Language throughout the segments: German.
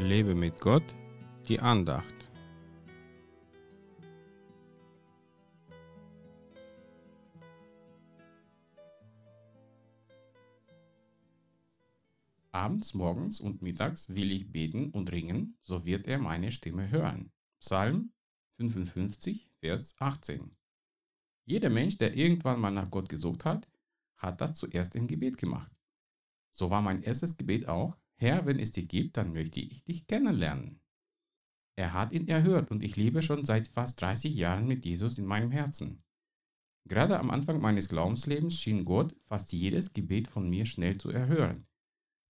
Lebe mit Gott, die Andacht. Abends, morgens und mittags will ich beten und ringen, so wird er meine Stimme hören. Psalm 55, Vers 18. Jeder Mensch, der irgendwann mal nach Gott gesucht hat, hat das zuerst im Gebet gemacht. So war mein erstes Gebet auch, Herr, wenn es dich gibt, dann möchte ich dich kennenlernen. Er hat ihn erhört und ich lebe schon seit fast 30 Jahren mit Jesus in meinem Herzen. Gerade am Anfang meines Glaubenslebens schien Gott fast jedes Gebet von mir schnell zu erhören.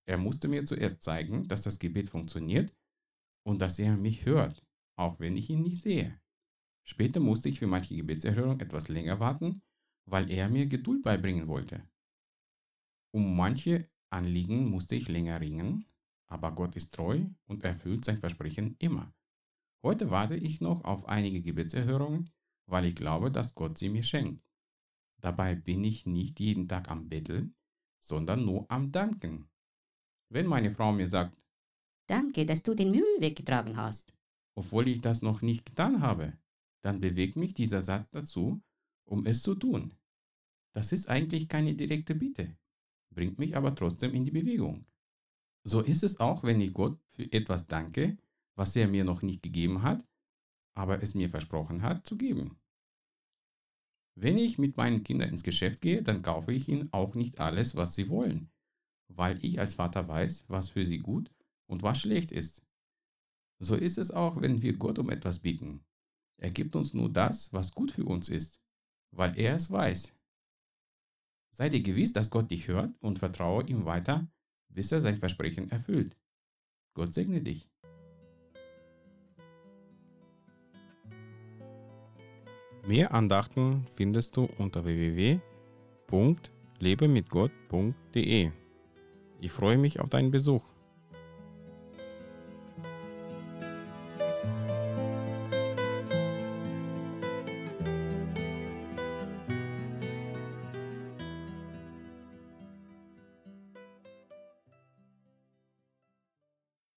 Er musste mir zuerst zeigen, dass das Gebet funktioniert und dass er mich hört, auch wenn ich ihn nicht sehe. Später musste ich für manche Gebetserhörung etwas länger warten, weil er mir Geduld beibringen wollte. Um manche Anliegen musste ich länger ringen, aber Gott ist treu und erfüllt sein Versprechen immer. Heute warte ich noch auf einige Gebetserhörungen, weil ich glaube, dass Gott sie mir schenkt. Dabei bin ich nicht jeden Tag am Betteln, sondern nur am Danken. Wenn meine Frau mir sagt, Danke, dass du den Müll weggetragen hast, obwohl ich das noch nicht getan habe, dann bewegt mich dieser Satz dazu, um es zu tun. Das ist eigentlich keine direkte Bitte, bringt mich aber trotzdem in die Bewegung. So ist es auch, wenn ich Gott für etwas danke, was er mir noch nicht gegeben hat, aber es mir versprochen hat zu geben. Wenn ich mit meinen Kindern ins Geschäft gehe, dann kaufe ich ihnen auch nicht alles, was sie wollen, weil ich als Vater weiß, was für sie gut und was schlecht ist. So ist es auch, wenn wir Gott um etwas bitten. Er gibt uns nur das, was gut für uns ist, weil er es weiß. Sei dir gewiss, dass Gott dich hört und vertraue ihm weiter, bis er sein Versprechen erfüllt. Gott segne dich. Mehr Andachten findest du unter www.lebemitgott.de. Ich freue mich auf deinen Besuch.